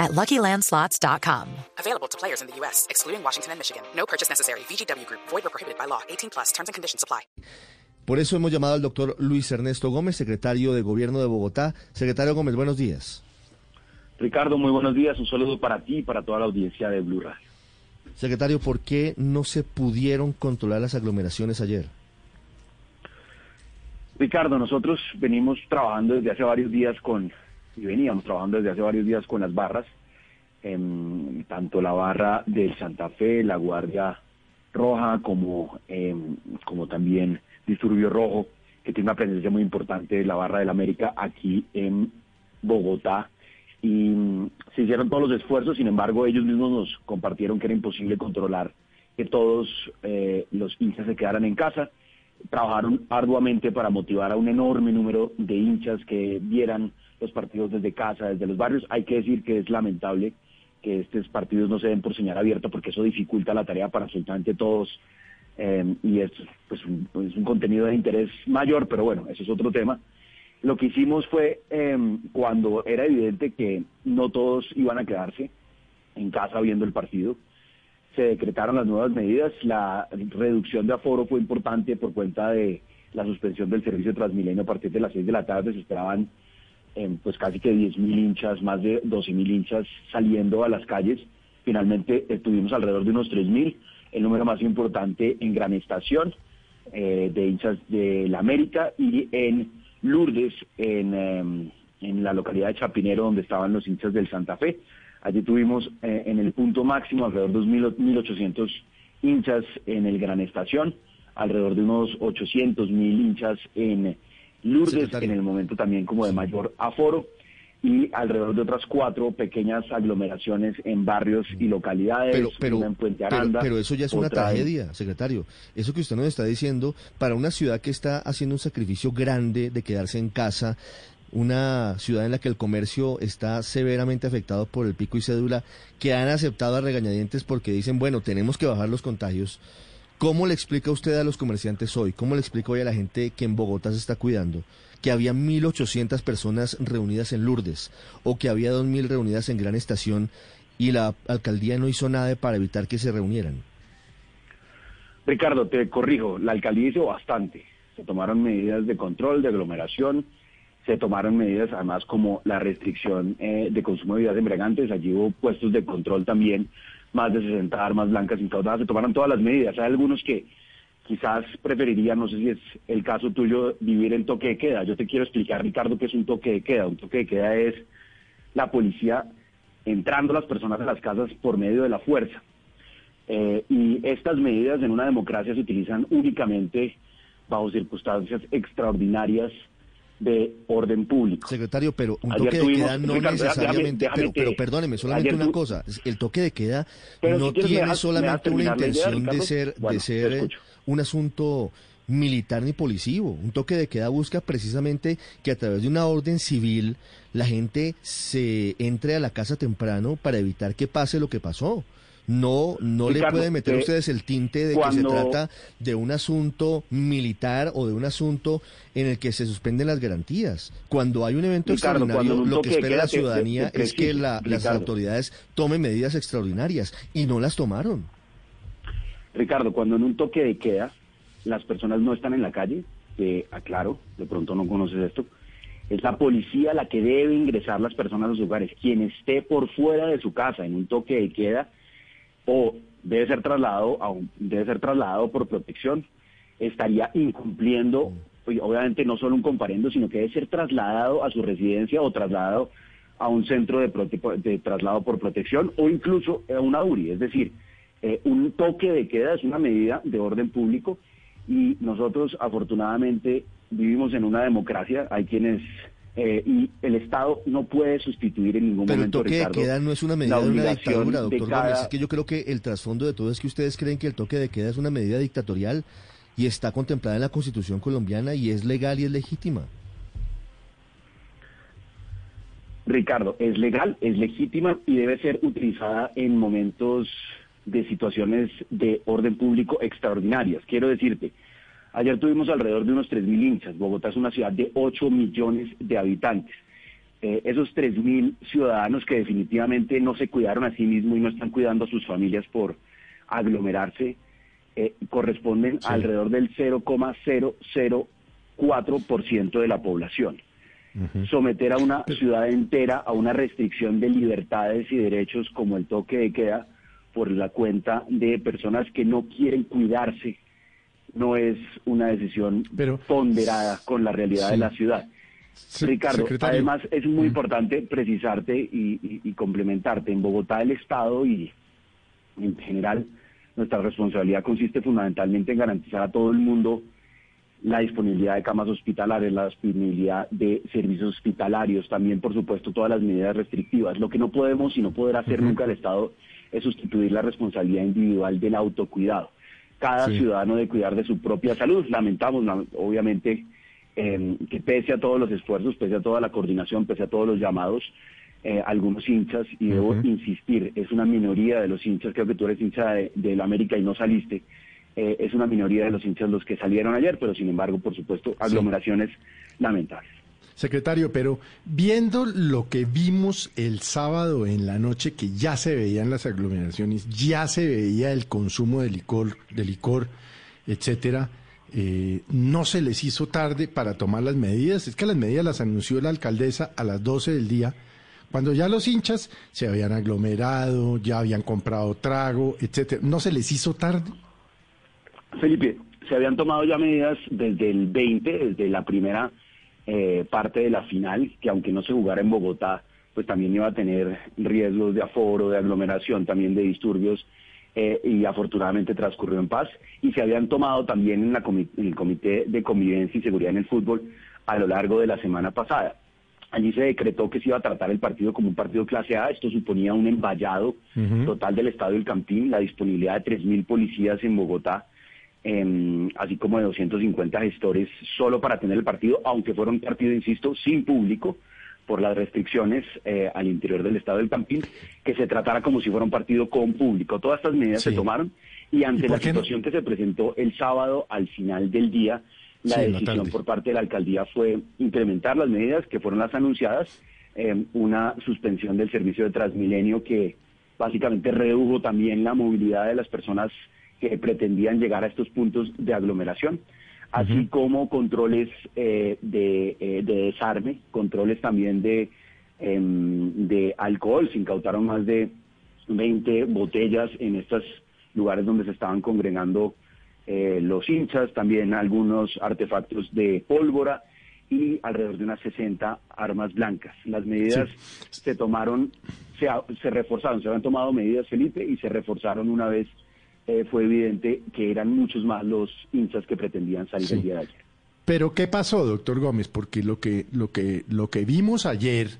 at LuckyLandSlots.com. Available to players in the U.S., excluding Washington and Michigan. No purchase necessary. VGW Group. Void or prohibited by law. 18 plus. Terms and conditions apply. Por eso hemos llamado al doctor Luis Ernesto Gómez, secretario de Gobierno de Bogotá. Secretario Gómez, buenos días. Ricardo, muy buenos días. Un saludo para ti y para toda la audiencia de Blue Radio. Secretario, ¿por qué no se pudieron controlar las aglomeraciones ayer? Ricardo, nosotros venimos trabajando desde hace varios días con, y veníamos trabajando desde hace varios días con las barras, em, tanto la barra del Santa Fe, la Guardia Roja, como, em, como también Disturbio Rojo, que tiene una presencia muy importante la barra del América aquí en Bogotá y mm, se hicieron todos los esfuerzos, sin embargo ellos mismos nos compartieron que era imposible controlar que todos eh, los hinchas se quedaran en casa. Trabajaron arduamente para motivar a un enorme número de hinchas que vieran los partidos desde casa, desde los barrios. Hay que decir que es lamentable que estos partidos no se den por señal abierta porque eso dificulta la tarea para absolutamente todos eh, y es, pues, un, es un contenido de interés mayor, pero bueno, eso es otro tema. Lo que hicimos fue, em, cuando era evidente que no todos iban a quedarse en casa viendo el partido, se decretaron las nuevas medidas. La reducción de aforo fue importante por cuenta de la suspensión del servicio Transmilenio a partir de las 6 de la tarde. Se esperaban em, pues casi que 10.000 hinchas, más de 12.000 hinchas saliendo a las calles. Finalmente eh, tuvimos alrededor de unos 3.000, el número más importante en Gran Estación, eh, de hinchas de la América y en Lourdes, en, em, en la localidad de Chapinero, donde estaban los hinchas del Santa Fe. Allí tuvimos eh, en el punto máximo alrededor de 1.800 hinchas en el Gran Estación, alrededor de unos 800.000 hinchas en Lourdes, Secretario. en el momento también como de mayor aforo, y alrededor de otras cuatro pequeñas aglomeraciones en barrios y localidades, Pero, pero, una en Puente Aranda. pero eso ya es una en- tragedia, secretario. Eso que usted nos está diciendo, para una ciudad que está haciendo un sacrificio grande de quedarse en casa, una ciudad en la que el comercio está severamente afectado por el pico y cédula, que han aceptado a regañadientes porque dicen, bueno, tenemos que bajar los contagios. ¿Cómo le explica usted a los comerciantes hoy? ¿Cómo le explica hoy a la gente que en Bogotá se está cuidando? Que había 1.800 personas reunidas en Lourdes o que había 2.000 reunidas en Gran Estación y la alcaldía no hizo nada para evitar que se reunieran. Ricardo, te corrijo, la alcaldía hizo bastante. Se tomaron medidas de control, de aglomeración, se tomaron medidas además como la restricción eh, de consumo de bebidas embriagantes, allí hubo puestos de control también, más de 60 armas blancas incautadas, se tomaron todas las medidas. Hay algunos que quizás preferirían, no sé si es el caso tuyo, vivir en toque de queda. Yo te quiero explicar, Ricardo, qué es un toque de queda. Un toque de queda es la policía entrando las personas a las casas por medio de la fuerza. Eh, y estas medidas en una democracia se utilizan únicamente bajo circunstancias extraordinarias de orden público. Secretario, pero un Ayer toque de tuvimos- queda no Ricardo, necesariamente, déjame pero, pero perdóneme, solamente una cosa, el toque de queda no si tiene dejas- solamente una idea, intención de ser, Bueno, de ser un asunto militar ni policivo. Un toque de queda busca precisamente que a través de una orden civil la gente se entre a la casa temprano para evitar que pase lo que pasó. No, no le pueden meter a eh, ustedes el tinte de que se trata de un asunto militar o de un asunto en el que se suspenden las garantías. Cuando hay un evento Ricardo, extraordinario, lo que espera la ciudadanía es que la- las autoridades tomen medidas extraordinarias y no las tomaron. Ricardo, cuando en un toque de queda las personas no están en la calle, te aclaro, de pronto no conoces esto, es la policía la que debe ingresar las personas a sus hogares. Quien esté por fuera de su casa en un toque de queda o debe ser trasladado a un- debe ser trasladado por protección, estaría incumpliendo, oye, obviamente no solo un comparendo, sino que debe ser trasladado a su residencia o trasladado a un centro de, prote- de traslado por protección o incluso a una URI. Es decir, eh, un toque de queda es una medida de orden público y nosotros afortunadamente vivimos en una democracia, hay quienes... eh, y el Estado no puede sustituir en ningún Pero el momento, toque de Ricardo, queda no es una medida de una dictadura, de doctor cada- Gómez. Es que yo creo que el trasfondo de todo es que ustedes creen que el toque de queda es una medida dictatorial y está contemplada en la Constitución colombiana y es legal y es legítima. Ricardo, es legal, es legítima y debe ser utilizada en momentos de situaciones de orden público extraordinarias. Quiero decirte, ayer tuvimos alrededor de unos 3.000 hinchas. Bogotá es una ciudad de 8 millones de habitantes. Eh, esos 3.000 ciudadanos que definitivamente no se cuidaron a sí mismos y no están cuidando a sus familias por aglomerarse, eh, corresponden alrededor del 0,004% de la población. Someter a una ciudad entera a una restricción de libertades y derechos como el toque de queda por la cuenta de personas que no quieren cuidarse no es una decisión ponderada con la realidad de la ciudad. Ricardo, además es muy importante precisarte y, complementarte. En Bogotá el Estado y en general nuestra responsabilidad consiste fundamentalmente en garantizar a todo el mundo la disponibilidad de camas hospitalarias, la disponibilidad de servicios hospitalarios, también por supuesto todas las medidas restrictivas. Lo que no podemos y no podrá hacer nunca el Estado es sustituir la responsabilidad individual del autocuidado. Cada ciudadano debe cuidar de su propia salud. Lamentamos, obviamente, em, que pese a todos los esfuerzos, pese a toda la coordinación, pese a todos los llamados, eh, algunos hinchas, y debo insistir, es una minoría de los hinchas, creo que tú eres hincha de, la América y no saliste, eh, es una minoría de los hinchas los que salieron ayer, pero sin embargo, por supuesto, aglomeraciones lamentables. Secretario, pero viendo lo que vimos el sábado en la noche, que ya se veían las aglomeraciones, ya se veía el consumo de licor, de licor, etcétera, eh, no se les hizo tarde para tomar las medidas. Es que las medidas las anunció la alcaldesa a las 12 del día, cuando ya los hinchas se habían aglomerado, ya habían comprado trago, etcétera. ¿No se les hizo tarde? Felipe, se habían tomado ya medidas desde el 20, desde la primera eh, parte de la final, que aunque no se jugara en Bogotá, pues también iba a tener riesgos de aforo, de aglomeración, también de disturbios, eh, y afortunadamente transcurrió en paz. Y se habían tomado también en, la en el Comité de Convivencia y Seguridad en el Fútbol a lo largo de la semana pasada. Allí se decretó que se iba a tratar el partido como un partido clase A. Esto suponía un envallado total del Estadio del Campín, la disponibilidad de 3.000 policías en Bogotá Em, así como de 250 gestores solo para tener el partido, aunque fuera un partido, insisto, sin público por las restricciones eh, al interior del estado del Campín, que se tratara como si fuera un partido con público. Todas estas medidas se tomaron y ante la situación que se presentó el sábado al final del día, la decisión por parte de la alcaldía fue incrementar las medidas que fueron las anunciadas, em, una suspensión del servicio de Transmilenio que básicamente redujo también la movilidad de las personas que pretendían llegar a estos puntos de aglomeración, así como controles eh, eh, de, desarme, controles también de, em, de alcohol. Se incautaron más de 20 botellas en estos lugares donde se estaban congregando eh, los hinchas, también algunos artefactos de pólvora y alrededor de unas 60 armas blancas. Las medidas se tomaron, se, se reforzaron, se habían tomado medidas, Felipe, y se reforzaron una vez eh, fue evidente que eran muchos más los hinchas que pretendían salir el día de ayer. Pero ¿qué pasó, doctor Gómez? Porque lo que, lo que, lo que vimos ayer,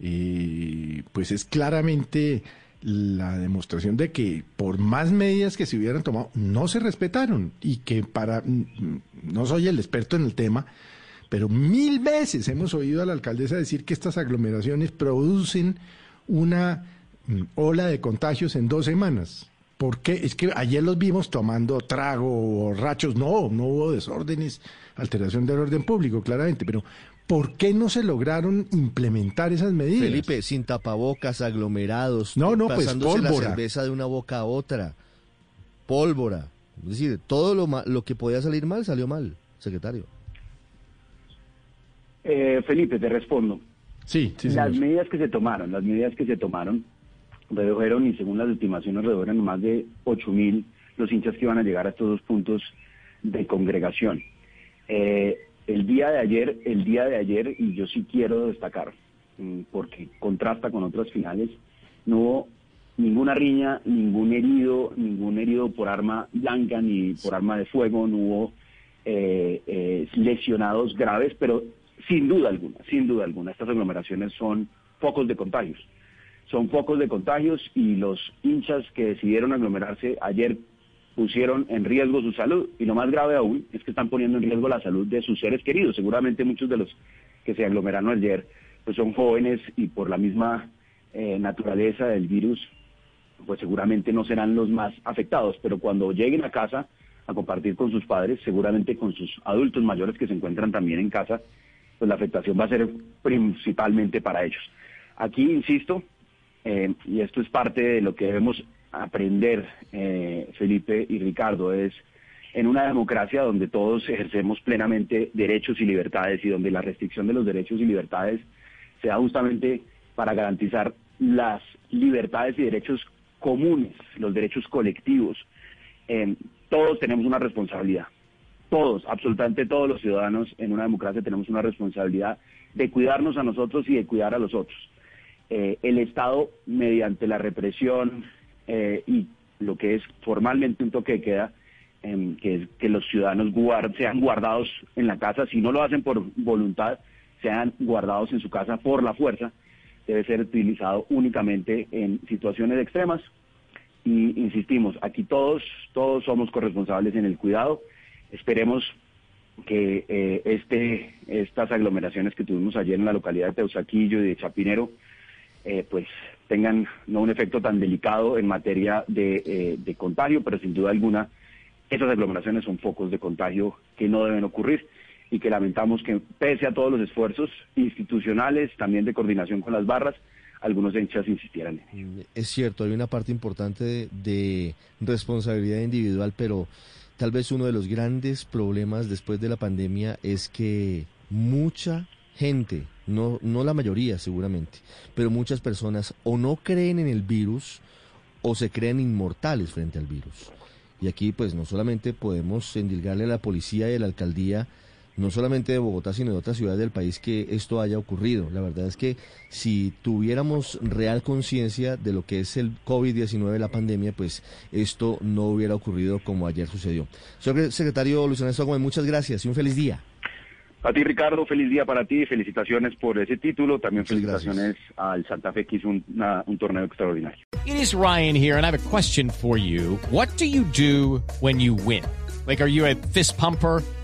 eh, pues es claramente la demostración de que por más medidas que se hubieran tomado, no se respetaron y que para, no soy el experto en el tema, pero mil veces hemos oído a la alcaldesa decir que estas aglomeraciones producen una mm, ola de contagios en dos semanas. ¿Por qué? Es que ayer los vimos tomando trago, borrachos. No, no hubo desórdenes, alteración del orden público, claramente. Pero ¿por qué no se lograron implementar esas medidas? Felipe, sin tapabocas, aglomerados. No, no, pues pólvora. la cerveza de una boca a otra. Pólvora. Es decir, todo lo, lo que podía salir mal salió mal, secretario. Eh, Felipe, te respondo. Sí, sí, Las medidas que se tomaron, las medidas que se tomaron redujeron y según las estimaciones redujeron más de 8.000 los hinchas que iban a llegar a estos dos puntos de congregación. Eh, el día de ayer, el día de ayer, y yo sí quiero destacar, mm, porque contrasta con otras finales, no hubo ninguna riña, ningún herido, ningún herido por arma blanca ni por arma de fuego, no hubo eh, eh, lesionados graves, pero sin duda alguna, sin duda alguna, estas aglomeraciones son focos de contagios son focos de contagios y los hinchas que decidieron aglomerarse ayer pusieron en riesgo su salud y lo más grave aún es que están poniendo en riesgo la salud de sus seres queridos. Seguramente muchos de los que se aglomeraron ayer pues son jóvenes y por la misma eh, naturaleza del virus pues seguramente no serán los más afectados, pero cuando lleguen a casa a compartir con sus padres, seguramente con sus adultos mayores que se encuentran también en casa, pues la afectación va a ser principalmente para ellos. Aquí, insisto, eh, y esto es parte de lo que debemos aprender, eh, Felipe y Ricardo, es en una democracia donde todos ejercemos plenamente derechos y libertades y donde la restricción de los derechos y libertades sea justamente para garantizar las libertades y derechos comunes, los derechos colectivos. Eh, todos tenemos una responsabilidad. Todos, absolutamente todos los ciudadanos en una democracia tenemos una responsabilidad de cuidarnos a nosotros y de cuidar a los otros. Eh, el Estado, mediante la represión eh, y lo que es formalmente un toque de queda, em, que es que los ciudadanos sean guardados en la casa, si no lo hacen por voluntad, sean guardados en su casa por la fuerza, debe ser utilizado únicamente en situaciones extremas. Y insistimos, aquí todos, todos somos corresponsables en el cuidado. Esperemos que eh, este, estas aglomeraciones que tuvimos ayer en la localidad de Teusaquillo y de Chapinero, eh, pues tengan no un efecto tan delicado en materia de, eh, de contagio, pero sin duda alguna esas aglomeraciones son focos de contagio que no deben ocurrir y que lamentamos que pese a todos los esfuerzos institucionales, también de coordinación con las barras, algunos hinchas insistieran en ello. Es cierto, hay una parte importante de responsabilidad individual, pero tal vez uno de los grandes problemas después de la pandemia es que mucha gente, no, no la mayoría seguramente, pero muchas personas o no creen en el virus o se creen inmortales frente al virus. Y aquí pues no solamente podemos endilgarle a la policía y a la alcaldía, no solamente de Bogotá, sino de otras ciudades del país que esto haya ocurrido. La verdad es que si tuviéramos real conciencia de lo que es el COVID-19, la pandemia, pues esto no hubiera ocurrido como ayer sucedió. Señor secretario Luis Ernesto Gómez, muchas gracias y un feliz día. A ti, Ricardo, feliz día para ti, felicitaciones por ese título, también Muchas felicitaciones gracias. al Santa Fe que hizo un, una, un torneo extraordinario. It is Ryan here and I have a question for you. What do you do when you win? Like, are you a fist pumper?